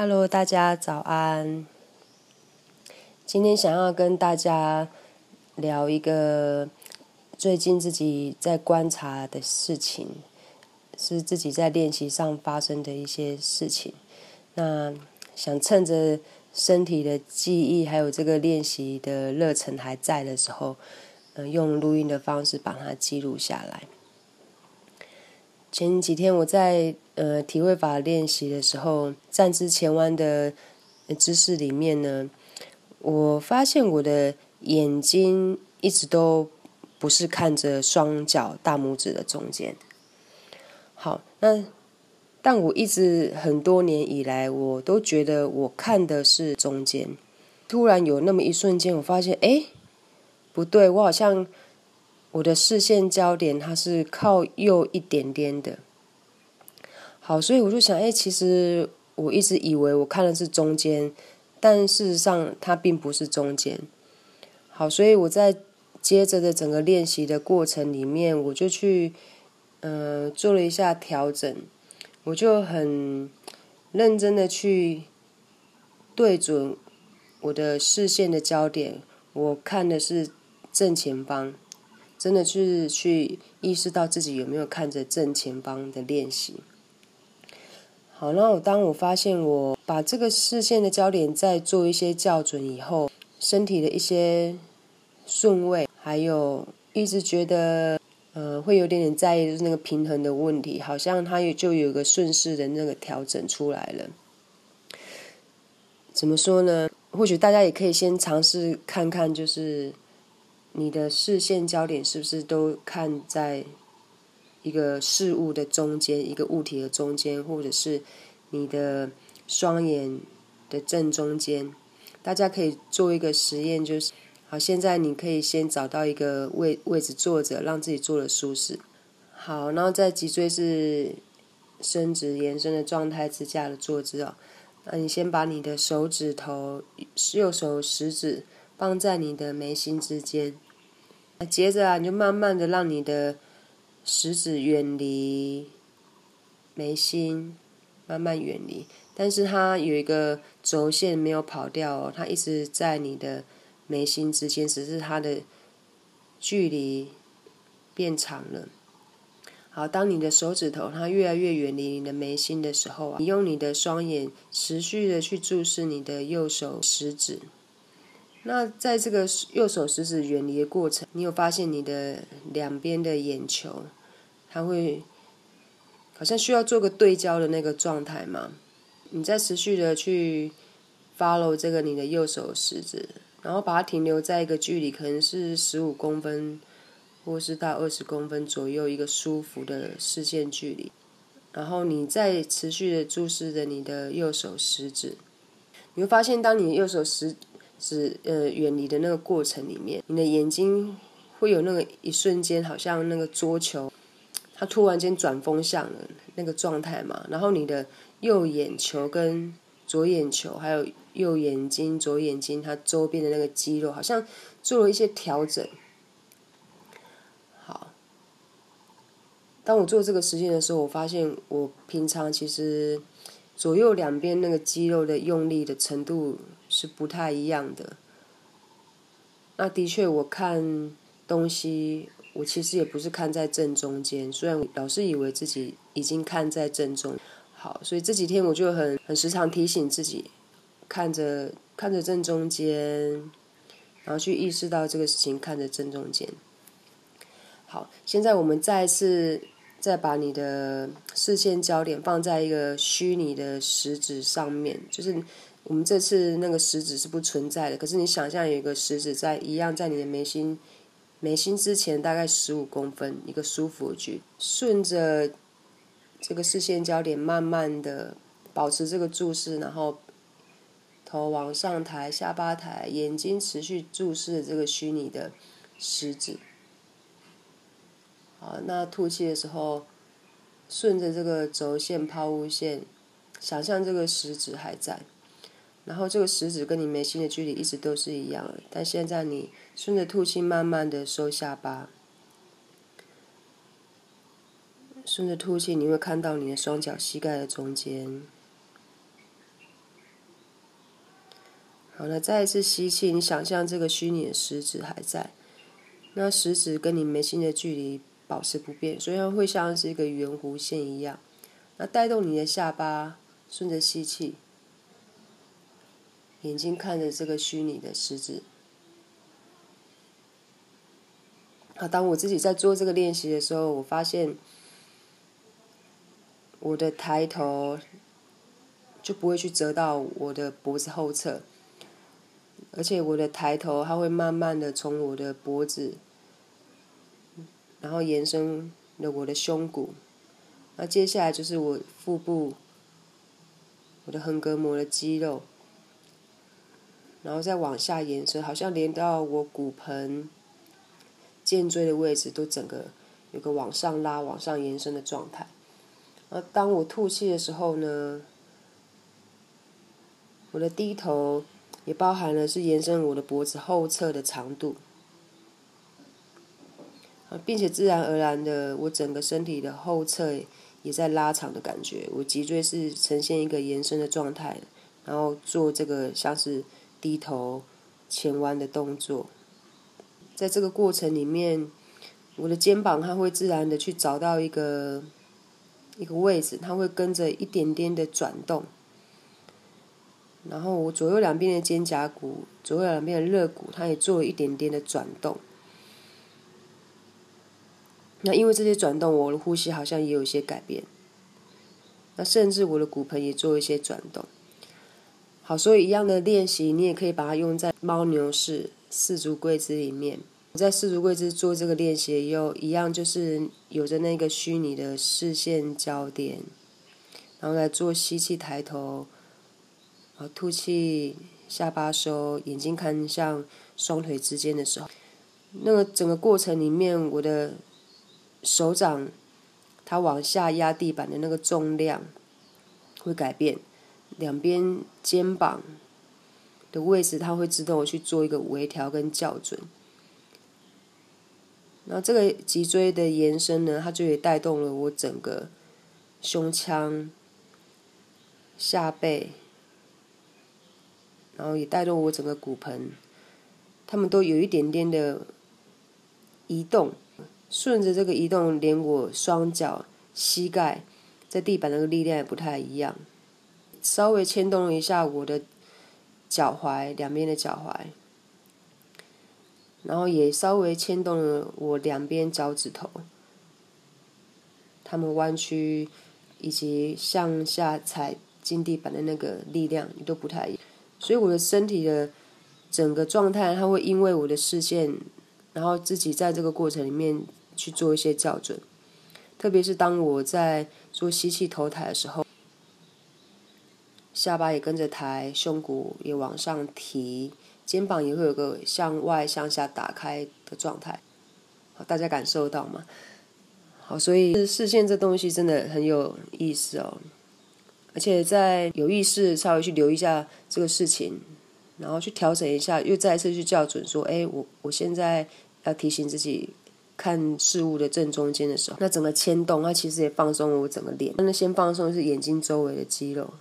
Hello，大家早安。今天想要跟大家聊一个最近自己在观察的事情，是自己在练习上发生的一些事情。那想趁着身体的记忆还有这个练习的热忱还在的时候，嗯，用录音的方式把它记录下来。前几天我在呃体会法练习的时候，站姿前弯的姿势里面呢，我发现我的眼睛一直都不是看着双脚大拇指的中间。好，那但我一直很多年以来，我都觉得我看的是中间。突然有那么一瞬间，我发现，哎，不对，我好像。我的视线焦点它是靠右一点点的，好，所以我就想，哎，其实我一直以为我看的是中间，但事实上它并不是中间。好，所以我在接着的整个练习的过程里面，我就去，呃，做了一下调整，我就很认真的去对准我的视线的焦点，我看的是正前方。真的是去意识到自己有没有看着正前方的练习。好，那我当我发现我把这个视线的焦点再做一些校准以后，身体的一些顺位，还有一直觉得呃会有点点在意就是那个平衡的问题，好像它也就有个顺势的那个调整出来了。怎么说呢？或许大家也可以先尝试看看，就是。你的视线焦点是不是都看在一个事物的中间，一个物体的中间，或者是你的双眼的正中间？大家可以做一个实验，就是好，现在你可以先找到一个位位置坐着，让自己坐的舒适。好，然后在脊椎是伸直延伸的状态之下的坐姿哦。那你先把你的手指头，右手食指。放在你的眉心之间，接着啊，你就慢慢的让你的食指远离眉心，慢慢远离。但是它有一个轴线没有跑掉哦，它一直在你的眉心之间，只是它的距离变长了。好，当你的手指头它越来越远离你的眉心的时候啊，你用你的双眼持续的去注视你的右手食指。那在这个右手食指远离的过程，你有发现你的两边的眼球，它会好像需要做个对焦的那个状态嘛？你在持续的去 follow 这个你的右手食指，然后把它停留在一个距离，可能是十五公分，或是到二十公分左右一个舒服的视线距离，然后你再持续的注视着你的右手食指，你会发现，当你右手食指呃，远离的那个过程里面，你的眼睛会有那个一瞬间，好像那个桌球，它突然间转风向了那个状态嘛。然后你的右眼球跟左眼球，还有右眼睛、左眼睛，它周边的那个肌肉，好像做了一些调整。好，当我做这个实验的时候，我发现我平常其实左右两边那个肌肉的用力的程度。是不太一样的。那的确，我看东西，我其实也不是看在正中间。虽然老是以为自己已经看在正中，好，所以这几天我就很很时常提醒自己，看着看着正中间，然后去意识到这个事情看着正中间。好，现在我们再次再把你的视线焦点放在一个虚拟的食指上面，就是。我们这次那个食指是不存在的，可是你想象有一个食指在一样在你的眉心，眉心之前大概十五公分一个舒服的距离，顺着这个视线焦点慢慢的保持这个注视，然后头往上抬，下巴抬，眼睛持续注视这个虚拟的食指。好，那吐气的时候，顺着这个轴线抛物线，想象这个食指还在。然后这个食指跟你眉心的距离一直都是一样的，但现在你顺着吐气，慢慢的收下巴，顺着吐气，你会看到你的双脚膝盖的中间，好，了再一次吸气，你想象这个虚拟的食指还在，那食指跟你眉心的距离保持不变，所以它会像是一个圆弧线一样。那带动你的下巴，顺着吸气，眼睛看着这个虚拟的食指。好，当我自己在做这个练习的时候，我发现我的抬头就不会去折到我的脖子后侧，而且我的抬头它会慢慢的从我的脖子，然后延伸了我的胸骨，那接下来就是我腹部，我的横膈膜的肌肉，然后再往下延伸，好像连到我骨盆。肩椎的位置都整个有个往上拉、往上延伸的状态。而当我吐气的时候呢，我的低头也包含了是延伸我的脖子后侧的长度，并且自然而然的，我整个身体的后侧也在拉长的感觉。我脊椎是呈现一个延伸的状态，然后做这个像是低头前弯的动作。在这个过程里面，我的肩膀它会自然的去找到一个一个位置，它会跟着一点点的转动。然后我左右两边的肩胛骨、左右两边的肋骨，它也做了一点点的转动。那因为这些转动，我的呼吸好像也有一些改变。那甚至我的骨盆也做一些转动。好，所以一样的练习，你也可以把它用在猫牛式。四足跪姿里面，我在四足跪姿做这个练习，又一样就是有着那个虚拟的视线焦点，然后来做吸气抬头，然后吐气下巴收，眼睛看向双腿之间的时候，那个整个过程里面，我的手掌它往下压地板的那个重量会改变，两边肩膀。的位置，它会自动去做一个微调跟校准。那这个脊椎的延伸呢，它就也带动了我整个胸腔、下背，然后也带动我整个骨盆，他们都有一点点的移动，顺着这个移动，连我双脚、膝盖在地板那个力量也不太一样，稍微牵动了一下我的。脚踝两边的脚踝，然后也稍微牵动了我两边脚趾头，他们弯曲以及向下踩金地板的那个力量也都不太一样，所以我的身体的整个状态，它会因为我的视线，然后自己在这个过程里面去做一些校准，特别是当我在做吸气头抬的时候。下巴也跟着抬，胸骨也往上提，肩膀也会有个向外向下打开的状态，好，大家感受到吗？好，所以视线这东西真的很有意思哦，而且在有意识稍微去留意一下这个事情，然后去调整一下，又再一次去校准说，哎，我我现在要提醒自己看事物的正中间的时候，那整个牵动，它其实也放松了我整个脸，那先放松是眼睛周围的肌肉。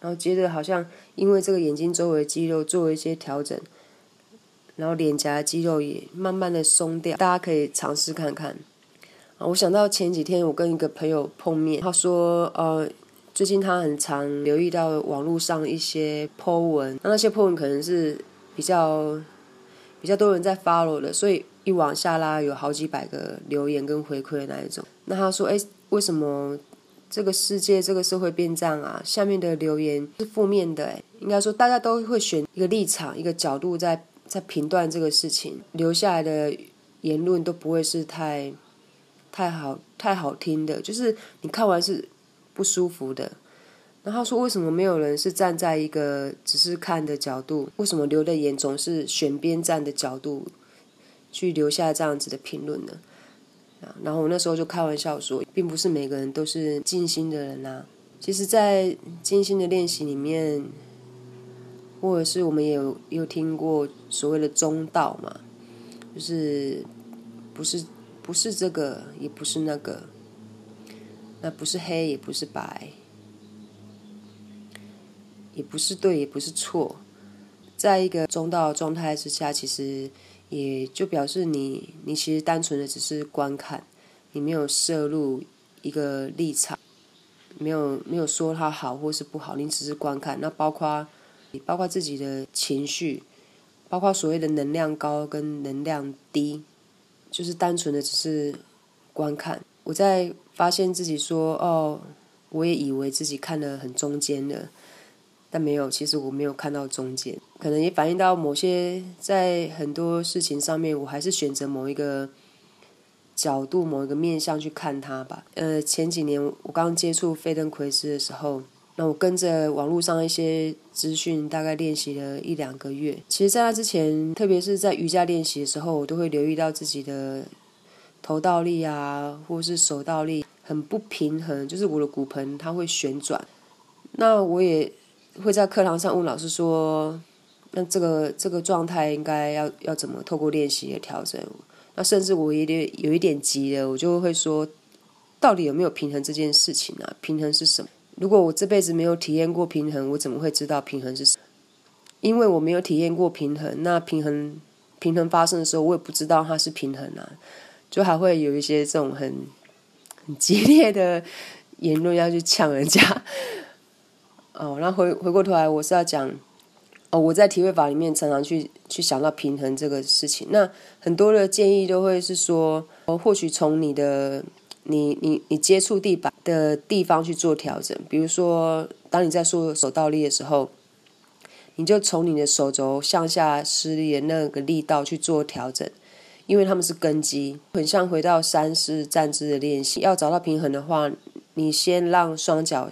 然后接着好像因为这个眼睛周围肌肉做了一些调整，然后脸颊肌肉也慢慢的松掉，大家可以尝试看看。啊，我想到前几天我跟一个朋友碰面，他说呃，最近他很常留意到网络上一些 po 文，那那些 po 文可能是比较比较多人在 follow 的，所以一往下拉有好几百个留言跟回馈的那一种。那他说，哎，为什么？这个世界，这个社会变这样啊！下面的留言是负面的，哎，应该说大家都会选一个立场、一个角度在在评断这个事情，留下来的言论都不会是太太好、太好听的，就是你看完是不舒服的。然后说，为什么没有人是站在一个只是看的角度？为什么留的言总是选边站的角度去留下这样子的评论呢？然后我那时候就开玩笑说，并不是每个人都是静心的人呐。其实，在静心的练习里面，或者是我们也有有听过所谓的中道嘛，就是不是不是这个，也不是那个，那不是黑，也不是白，也不是对，也不是错，在一个中道状态之下，其实也就表示你你其实单纯的只是观看，你没有摄入一个立场，没有没有说它好或是不好，你只是观看。那包括你包括自己的情绪，包括所谓的能量高跟能量低，就是单纯的只是观看。我在发现自己说哦，我也以为自己看的很中间的。但没有，其实我没有看到中间，可能也反映到某些在很多事情上面，我还是选择某一个角度、某一个面向去看它吧。呃，前几年我刚接触飞登奎斯的时候，那我跟着网络上一些资讯，大概练习了一两个月。其实，在那之前，特别是在瑜伽练习的时候，我都会留意到自己的头倒立啊，或是手倒立很不平衡，就是我的骨盆它会旋转。那我也。会在课堂上问老师说：“那这个这个状态应该要要怎么透过练习来调整？”那甚至我有点有一点急了，我就会说：“到底有没有平衡这件事情啊？平衡是什么？如果我这辈子没有体验过平衡，我怎么会知道平衡是什么？因为我没有体验过平衡，那平衡平衡发生的时候，我也不知道它是平衡啊，就还会有一些这种很很激烈的言论要去呛人家。”哦，那回回过头来，我是要讲，哦，我在体会法里面常常去去想到平衡这个事情。那很多的建议都会是说，哦，或许从你的你你你接触地板的地方去做调整。比如说，当你在做手倒立的时候，你就从你的手肘向下施力的那个力道去做调整，因为他们是根基，很像回到三式站姿的练习。要找到平衡的话，你先让双脚。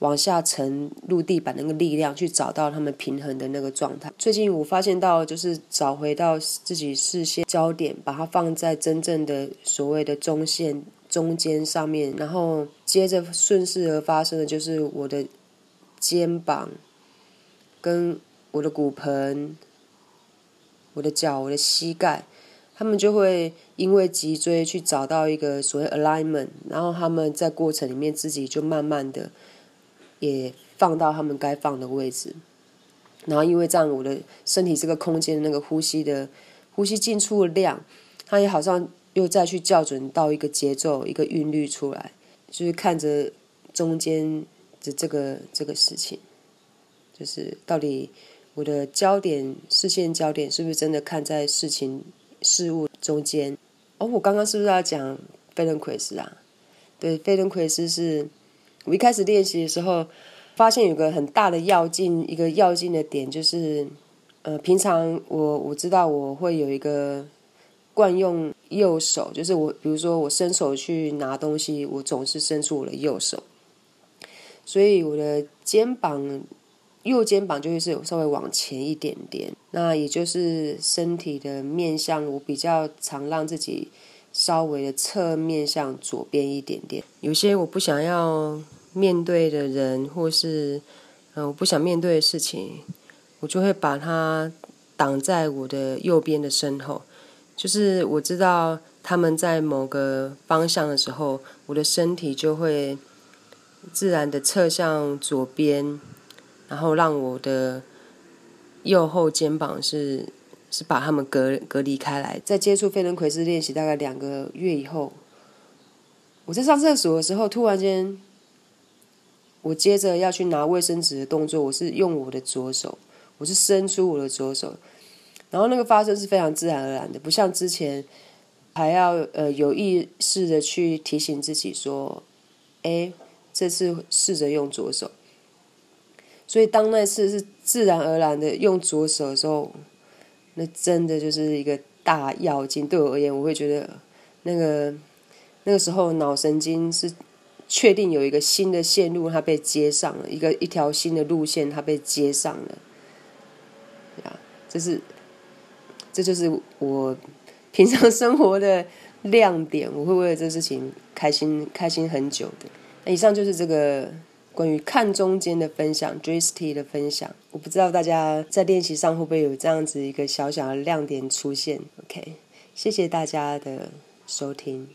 往下沉入地板那个力量，去找到他们平衡的那个状态。最近我发现到，就是找回到自己视线焦点，把它放在真正的所谓的中线中间上面，然后接着顺势而发生的就是我的肩膀、跟我的骨盆、我的脚、我的膝盖，他们就会因为脊椎去找到一个所谓 alignment，然后他们在过程里面自己就慢慢的。也放到他们该放的位置，然后因为这样，我的身体这个空间的那个呼吸的呼吸进出的量，它也好像又再去校准到一个节奏、一个韵律出来，就是看着中间的这个这个事情，就是到底我的焦点、视线焦点是不是真的看在事情事物中间？哦，我刚刚是不是要讲费伦奎斯啊？对，费伦奎斯是。我一开始练习的时候，发现有个很大的要劲，一个要劲的点就是，呃，平常我我知道我会有一个惯用右手，就是我比如说我伸手去拿东西，我总是伸出我的右手，所以我的肩膀右肩膀就会是稍微往前一点点，那也就是身体的面向，我比较常让自己稍微的侧面向左边一点点，有些我不想要。面对的人，或是嗯，我不想面对的事情，我就会把它挡在我的右边的身后。就是我知道他们在某个方向的时候，我的身体就会自然的侧向左边，然后让我的右后肩膀是是把他们隔隔离开来。在接触飞轮奎斯练习大概两个月以后，我在上厕所的时候，突然间。我接着要去拿卫生纸的动作，我是用我的左手，我是伸出我的左手，然后那个发生是非常自然而然的，不像之前还要呃有意识的去提醒自己说，哎，这次试着用左手。所以当那次是自然而然的用左手的时候，那真的就是一个大要劲。对我而言，我会觉得那个那个时候脑神经是。确定有一个新的线路，它被接上了，一个一条新的路线，它被接上了，啊，这是，这就是我平常生活的亮点，我会为了这事情开心开心很久的。那以上就是这个关于看中间的分享 d r i s t y 的分享。我不知道大家在练习上会不会有这样子一个小小的亮点出现。OK，谢谢大家的收听。